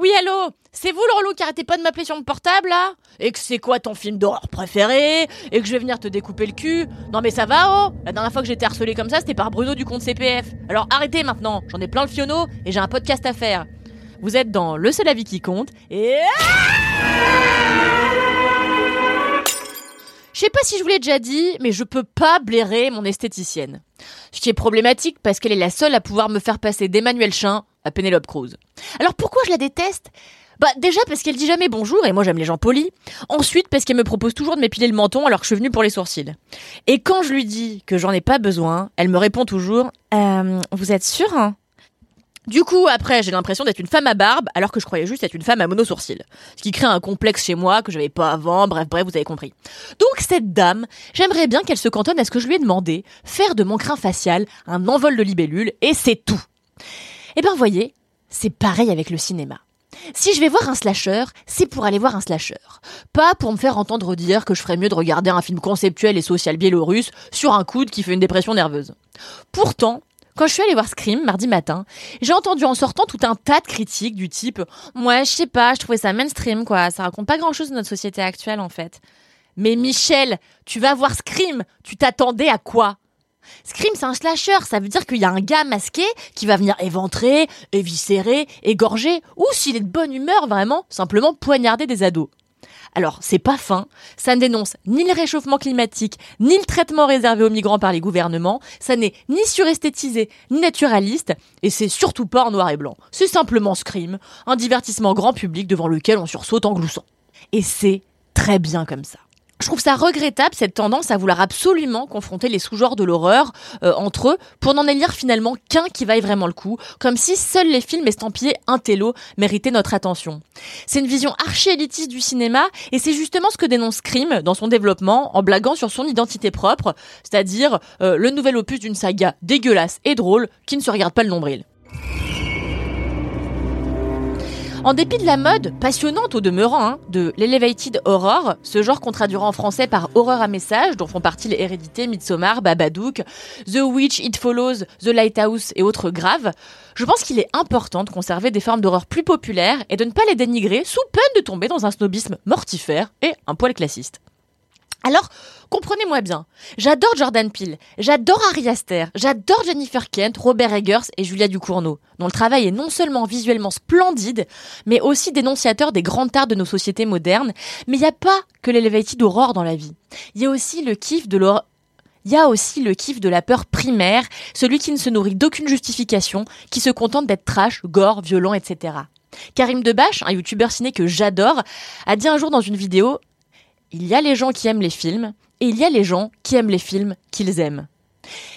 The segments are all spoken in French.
Oui, allô C'est vous le qui arrêtez pas de m'appeler sur mon portable, là? Et que c'est quoi ton film d'horreur préféré? Et que je vais venir te découper le cul? Non mais ça va, oh? La dernière fois que j'étais harcelé comme ça, c'était par Bruno du compte CPF. Alors arrêtez maintenant, j'en ai plein le fionneau et j'ai un podcast à faire. Vous êtes dans Le seul avis qui compte et... Je sais pas si je vous l'ai déjà dit, mais je peux pas blairer mon esthéticienne. Ce qui est problématique parce qu'elle est la seule à pouvoir me faire passer d'Emmanuel Chin à Penelope Cruz. Alors pourquoi je la déteste? Bah déjà parce qu'elle dit jamais bonjour et moi j'aime les gens polis. Ensuite parce qu'elle me propose toujours de m'épiler le menton alors que je suis venue pour les sourcils. Et quand je lui dis que j'en ai pas besoin, elle me répond toujours euh, Vous êtes sûr hein? Du coup, après, j'ai l'impression d'être une femme à barbe, alors que je croyais juste être une femme à mono-sourcil. Ce qui crée un complexe chez moi que j'avais pas avant, bref, bref, vous avez compris. Donc, cette dame, j'aimerais bien qu'elle se cantonne à ce que je lui ai demandé, faire de mon crin facial un envol de libellule, et c'est tout. Eh ben, voyez, c'est pareil avec le cinéma. Si je vais voir un slasher, c'est pour aller voir un slasher. Pas pour me faire entendre dire que je ferais mieux de regarder un film conceptuel et social biélorusse sur un coude qui fait une dépression nerveuse. Pourtant, quand je suis allée voir Scream mardi matin, j'ai entendu en sortant tout un tas de critiques du type "Moi, je sais pas, je trouvais ça mainstream quoi, ça raconte pas grand-chose de notre société actuelle en fait." Mais Michel, tu vas voir Scream, tu t'attendais à quoi? Scream, c'est un slasher, ça veut dire qu'il y a un gars masqué qui va venir éventrer, éviscérer, égorger, ou s'il est de bonne humeur, vraiment, simplement poignarder des ados. Alors, c'est pas fin, ça ne dénonce ni le réchauffement climatique, ni le traitement réservé aux migrants par les gouvernements, ça n'est ni suresthétisé, ni naturaliste, et c'est surtout pas en noir et blanc. C'est simplement Scream, un divertissement grand public devant lequel on sursaute en gloussant. Et c'est très bien comme ça. Je trouve ça regrettable cette tendance à vouloir absolument confronter les sous-genres de l'horreur euh, entre eux pour n'en élire finalement qu'un qui vaille vraiment le coup, comme si seuls les films estampillés intello méritaient notre attention. C'est une vision archi-élitiste du cinéma et c'est justement ce que dénonce Scream dans son développement en blaguant sur son identité propre, c'est-à-dire euh, le nouvel opus d'une saga dégueulasse et drôle qui ne se regarde pas le nombril. En dépit de la mode, passionnante au demeurant, hein, de l'elevated horror, ce genre qu'on traduira en français par horreur à message, dont font partie les Hérédités, Midsommar, Babadook, The Witch, It Follows, The Lighthouse et autres graves, je pense qu'il est important de conserver des formes d'horreur plus populaires et de ne pas les dénigrer sous peine de tomber dans un snobisme mortifère et un poil classiste. Alors, comprenez-moi bien, j'adore Jordan Peele, j'adore Ari Aster, j'adore Jennifer Kent, Robert Eggers et Julia Ducournau, dont le travail est non seulement visuellement splendide, mais aussi dénonciateur des grandes tares de nos sociétés modernes. Mais il n'y a pas que l'elevated horror dans la vie. Il y a aussi le kiff de il y a aussi le kiff de la peur primaire, celui qui ne se nourrit d'aucune justification, qui se contente d'être trash, gore, violent, etc. Karim Debache, un youtubeur ciné que j'adore, a dit un jour dans une vidéo il y a les gens qui aiment les films et il y a les gens qui aiment les films qu'ils aiment.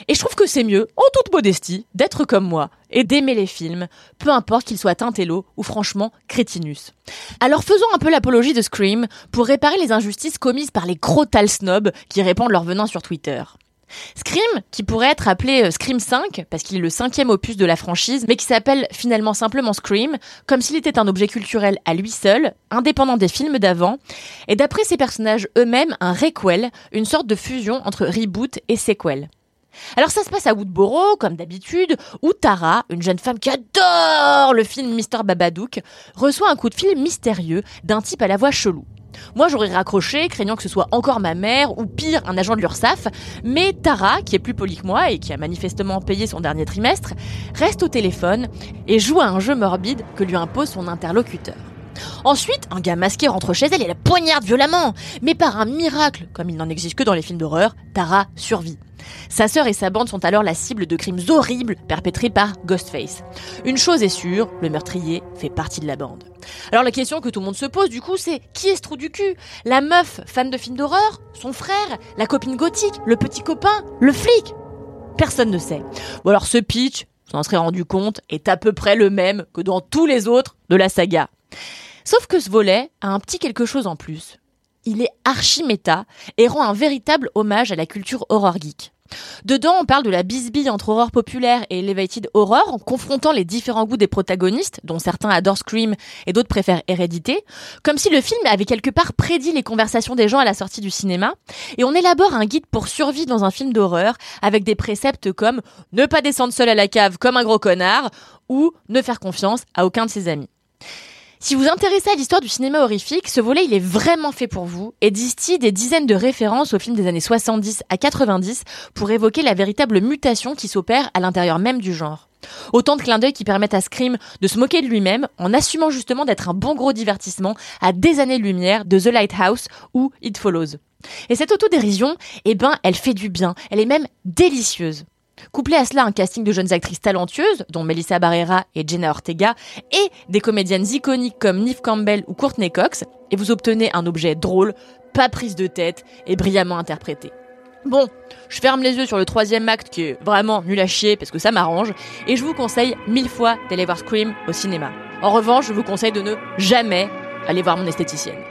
Et je trouve que c'est mieux, en toute modestie, d'être comme moi et d'aimer les films, peu importe qu'ils soient intello ou franchement crétinus. Alors faisons un peu l'apologie de Scream pour réparer les injustices commises par les crotal snobs qui répandent leur venin sur Twitter. Scream, qui pourrait être appelé euh, Scream 5, parce qu'il est le cinquième opus de la franchise, mais qui s'appelle finalement simplement Scream, comme s'il était un objet culturel à lui seul, indépendant des films d'avant, et d'après ses personnages eux-mêmes, un requel, une sorte de fusion entre reboot et sequel. Alors ça se passe à Woodboro, comme d'habitude, où Tara, une jeune femme qui adore le film Mr. Babadook, reçoit un coup de fil mystérieux d'un type à la voix chelou. Moi, j'aurais raccroché, craignant que ce soit encore ma mère ou pire, un agent de l'URSSAF, mais Tara, qui est plus polie que moi et qui a manifestement payé son dernier trimestre, reste au téléphone et joue à un jeu morbide que lui impose son interlocuteur. Ensuite, un gars masqué rentre chez elle et la poignarde violemment. Mais par un miracle, comme il n'en existe que dans les films d'horreur, Tara survit. Sa sœur et sa bande sont alors la cible de crimes horribles perpétrés par Ghostface. Une chose est sûre, le meurtrier fait partie de la bande. Alors la question que tout le monde se pose du coup c'est qui est ce trou du cul? La meuf fan de films d'horreur? Son frère? La copine gothique? Le petit copain? Le flic? Personne ne sait. Ou alors ce pitch, vous en serez rendu compte, est à peu près le même que dans tous les autres de la saga. Sauf que ce volet a un petit quelque chose en plus. Il est archi méta et rend un véritable hommage à la culture horror geek. Dedans, on parle de la bisbille entre horreur populaire et elevated horror, en confrontant les différents goûts des protagonistes, dont certains adorent Scream et d'autres préfèrent Hérédité, comme si le film avait quelque part prédit les conversations des gens à la sortie du cinéma, et on élabore un guide pour survivre dans un film d'horreur, avec des préceptes comme ne pas descendre seul à la cave comme un gros connard, ou ne faire confiance à aucun de ses amis. Si vous intéressez à l'histoire du cinéma horrifique, ce volet il est vraiment fait pour vous et distille des dizaines de références aux films des années 70 à 90 pour évoquer la véritable mutation qui s'opère à l'intérieur même du genre. Autant de clins d'œil qui permettent à Scream de se moquer de lui-même en assumant justement d'être un bon gros divertissement à des années-lumière de The Lighthouse ou It Follows. Et cette autodérision, eh ben, elle fait du bien, elle est même délicieuse. Couplé à cela un casting de jeunes actrices talentueuses, dont Melissa Barrera et Jenna Ortega, et des comédiennes iconiques comme Neve Campbell ou Courtney Cox, et vous obtenez un objet drôle, pas prise de tête et brillamment interprété. Bon, je ferme les yeux sur le troisième acte qui est vraiment nul à chier parce que ça m'arrange, et je vous conseille mille fois d'aller voir Scream au cinéma. En revanche, je vous conseille de ne jamais aller voir mon esthéticienne.